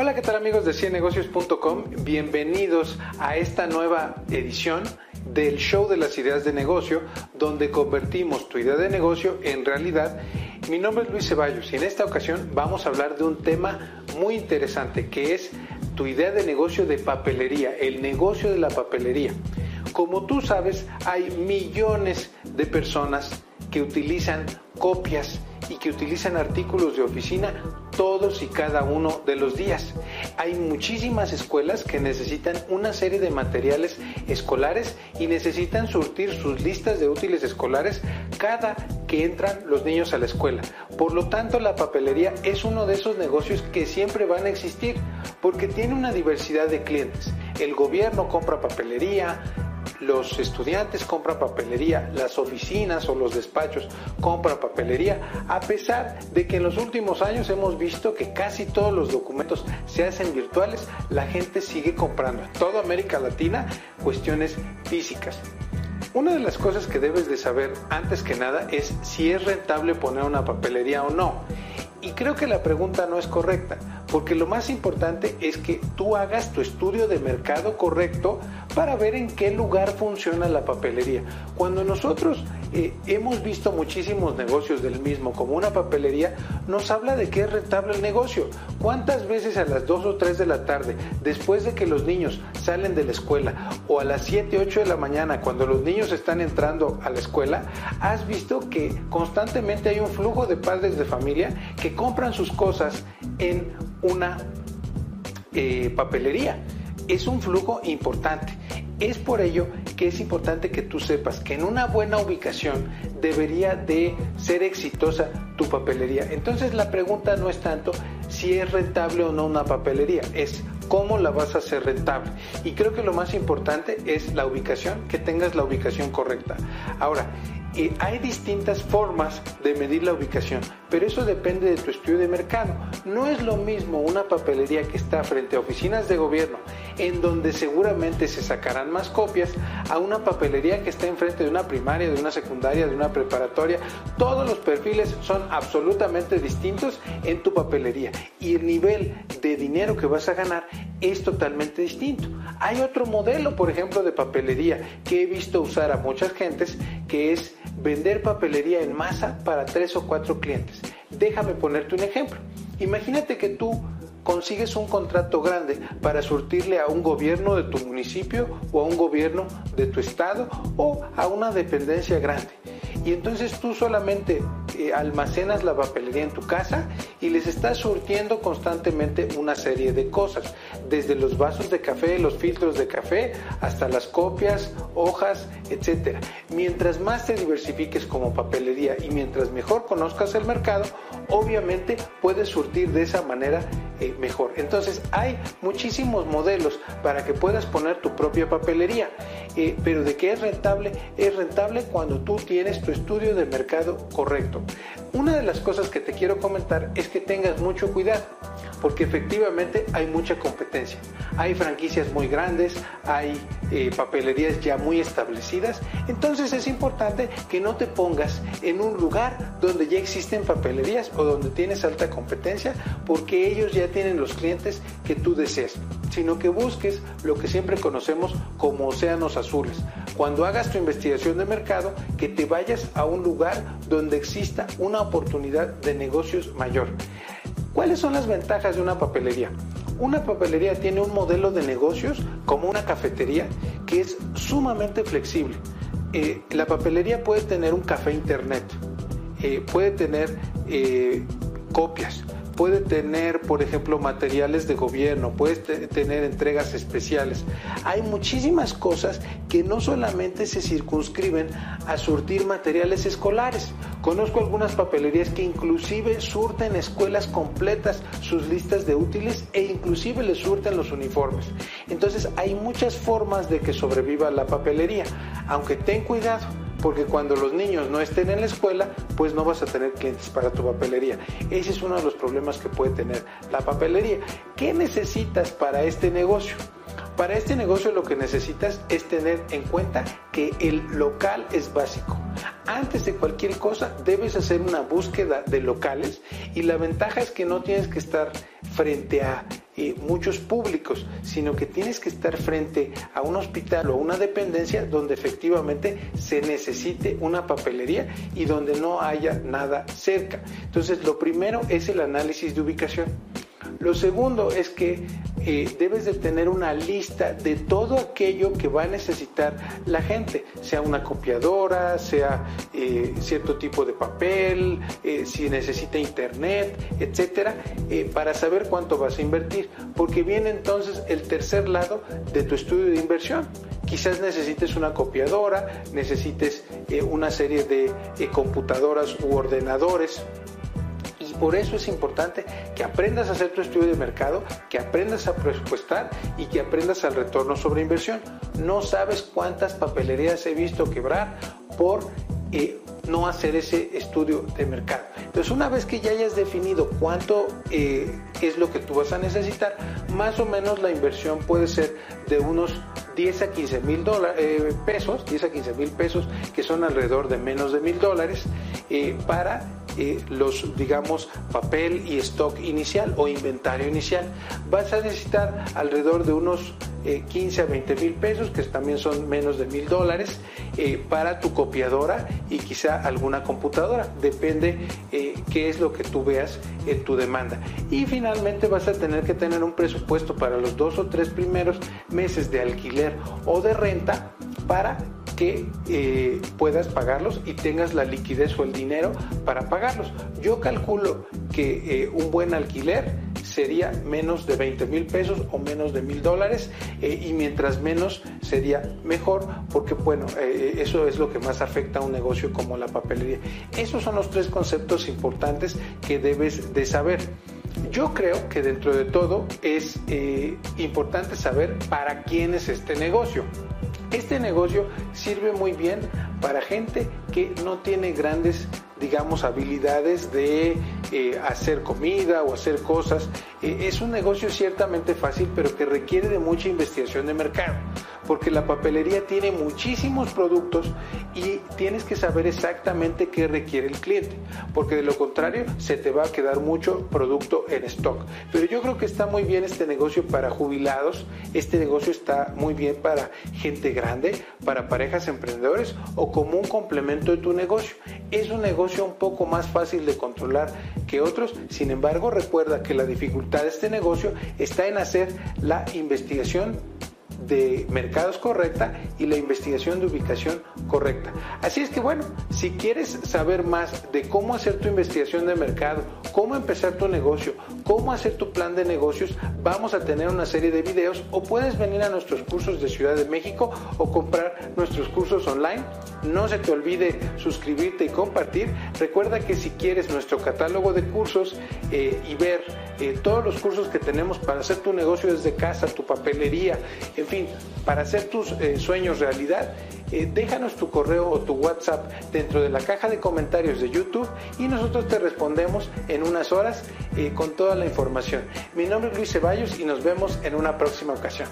Hola, ¿qué tal amigos de ciennegocios.com? Bienvenidos a esta nueva edición del show de las ideas de negocio, donde convertimos tu idea de negocio en realidad. Mi nombre es Luis Ceballos y en esta ocasión vamos a hablar de un tema muy interesante que es tu idea de negocio de papelería, el negocio de la papelería. Como tú sabes, hay millones de personas que utilizan copias y que utilizan artículos de oficina todos y cada uno de los días. Hay muchísimas escuelas que necesitan una serie de materiales escolares y necesitan surtir sus listas de útiles escolares cada que entran los niños a la escuela. Por lo tanto, la papelería es uno de esos negocios que siempre van a existir porque tiene una diversidad de clientes. El gobierno compra papelería, los estudiantes compran papelería, las oficinas o los despachos compran papelería, a pesar de que en los últimos años hemos visto que casi todos los documentos se hacen virtuales, la gente sigue comprando en toda América Latina cuestiones físicas. Una de las cosas que debes de saber antes que nada es si es rentable poner una papelería o no. Y creo que la pregunta no es correcta, porque lo más importante es que tú hagas tu estudio de mercado correcto para ver en qué lugar funciona la papelería. Cuando nosotros eh, hemos visto muchísimos negocios del mismo, como una papelería, nos habla de que es rentable el negocio. ¿Cuántas veces a las 2 o 3 de la tarde, después de que los niños salen de la escuela, o a las 7, 8 de la mañana, cuando los niños están entrando a la escuela, has visto que constantemente hay un flujo de padres de familia que compran sus cosas en una eh, papelería? Es un flujo importante. Es por ello que es importante que tú sepas que en una buena ubicación debería de ser exitosa tu papelería. Entonces la pregunta no es tanto si es rentable o no una papelería, es cómo la vas a hacer rentable. Y creo que lo más importante es la ubicación, que tengas la ubicación correcta. Ahora, hay distintas formas de medir la ubicación, pero eso depende de tu estudio de mercado. No es lo mismo una papelería que está frente a oficinas de gobierno, en donde seguramente se sacarán más copias, a una papelería que está enfrente de una primaria, de una secundaria, de una preparatoria. Todos los perfiles son absolutamente distintos en tu papelería y el nivel de dinero que vas a ganar es totalmente distinto. Hay otro modelo, por ejemplo, de papelería que he visto usar a muchas gentes, que es vender papelería en masa para tres o cuatro clientes. Déjame ponerte un ejemplo. Imagínate que tú consigues un contrato grande para surtirle a un gobierno de tu municipio o a un gobierno de tu estado o a una dependencia grande. Y entonces tú solamente eh, almacenas la papelería en tu casa y les estás surtiendo constantemente una serie de cosas, desde los vasos de café, los filtros de café, hasta las copias, hojas, etc. Mientras más te diversifiques como papelería y mientras mejor conozcas el mercado, obviamente puedes surtir de esa manera eh, mejor. Entonces hay muchísimos modelos para que puedas poner tu propia papelería, eh, pero de qué es rentable, es rentable cuando tú tienes tu estudio de mercado correcto. Una de las cosas que te quiero comentar es que tengas mucho cuidado, porque efectivamente hay mucha competencia. Hay franquicias muy grandes, hay eh, papelerías ya muy establecidas, entonces es importante que no te pongas en un lugar donde ya existen papelerías o donde tienes alta competencia, porque ellos ya tienen los clientes que tú deseas, sino que busques lo que siempre conocemos como océanos azules. Cuando hagas tu investigación de mercado, que te vayas a un lugar donde exista una oportunidad de negocios mayor. ¿Cuáles son las ventajas de una papelería? Una papelería tiene un modelo de negocios como una cafetería que es sumamente flexible. Eh, la papelería puede tener un café internet, eh, puede tener eh, copias, puede tener, por ejemplo, materiales de gobierno, puede tener entregas especiales. Hay muchísimas cosas que no solamente se circunscriben a surtir materiales escolares. Conozco algunas papelerías que inclusive surten escuelas completas sus listas de útiles e inclusive les surten los uniformes. Entonces hay muchas formas de que sobreviva la papelería, aunque ten cuidado porque cuando los niños no estén en la escuela, pues no vas a tener clientes para tu papelería. Ese es uno de los problemas que puede tener la papelería. ¿Qué necesitas para este negocio? Para este negocio lo que necesitas es tener en cuenta que el local es básico. Antes de cualquier cosa debes hacer una búsqueda de locales y la ventaja es que no tienes que estar frente a eh, muchos públicos, sino que tienes que estar frente a un hospital o una dependencia donde efectivamente se necesite una papelería y donde no haya nada cerca. Entonces, lo primero es el análisis de ubicación. Lo segundo es que eh, debes de tener una lista de todo aquello que va a necesitar la gente, sea una copiadora, sea eh, cierto tipo de papel, eh, si necesita internet, etcétera, para saber cuánto vas a invertir. Porque viene entonces el tercer lado de tu estudio de inversión. Quizás necesites una copiadora, necesites una serie de computadoras u ordenadores por eso es importante que aprendas a hacer tu estudio de mercado, que aprendas a presupuestar y que aprendas al retorno sobre inversión. No sabes cuántas papelerías he visto quebrar por eh, no hacer ese estudio de mercado. Entonces, una vez que ya hayas definido cuánto eh, es lo que tú vas a necesitar, más o menos la inversión puede ser de unos 10 a 15 mil eh, pesos, 10 a 15 mil pesos, que son alrededor de menos de mil dólares, para los, digamos, papel y stock inicial o inventario inicial. Vas a necesitar alrededor de unos 15 eh, a 20 mil pesos, que también son menos de mil dólares, eh, para tu copiadora y quizá alguna computadora. Depende eh, qué es lo que tú veas en tu demanda. Y finalmente vas a tener que tener un presupuesto para los dos o tres primeros meses de alquiler o de renta para que eh, puedas pagarlos y tengas la liquidez o el dinero para pagarlos. Yo calculo que eh, un buen alquiler sería menos de 20 mil pesos o menos de mil dólares eh, y mientras menos sería mejor porque bueno, eso es lo que más afecta a un negocio como la papelería. Esos son los tres conceptos importantes que debes de saber. Yo creo que dentro de todo es importante saber para quién es este negocio. Este negocio sirve muy bien para gente que no tiene grandes, digamos, habilidades de eh, hacer comida o hacer cosas. Eh, es un negocio ciertamente fácil, pero que requiere de mucha investigación de mercado porque la papelería tiene muchísimos productos y tienes que saber exactamente qué requiere el cliente, porque de lo contrario se te va a quedar mucho producto en stock. Pero yo creo que está muy bien este negocio para jubilados, este negocio está muy bien para gente grande, para parejas emprendedores o como un complemento de tu negocio. Es un negocio un poco más fácil de controlar que otros, sin embargo recuerda que la dificultad de este negocio está en hacer la investigación de mercados correcta y la investigación de ubicación correcta. Así es que bueno, si quieres saber más de cómo hacer tu investigación de mercado, cómo empezar tu negocio, cómo hacer tu plan de negocios, vamos a tener una serie de videos o puedes venir a nuestros cursos de Ciudad de México o comprar nuestros cursos online. No se te olvide suscribirte y compartir. Recuerda que si quieres nuestro catálogo de cursos eh, y ver eh, todos los cursos que tenemos para hacer tu negocio desde casa, tu papelería, en fin, para hacer tus eh, sueños realidad, eh, déjanos tu correo o tu WhatsApp dentro de la caja de comentarios de YouTube y nosotros te respondemos en unas horas con toda la información. Mi nombre es Luis Ceballos y nos vemos en una próxima ocasión.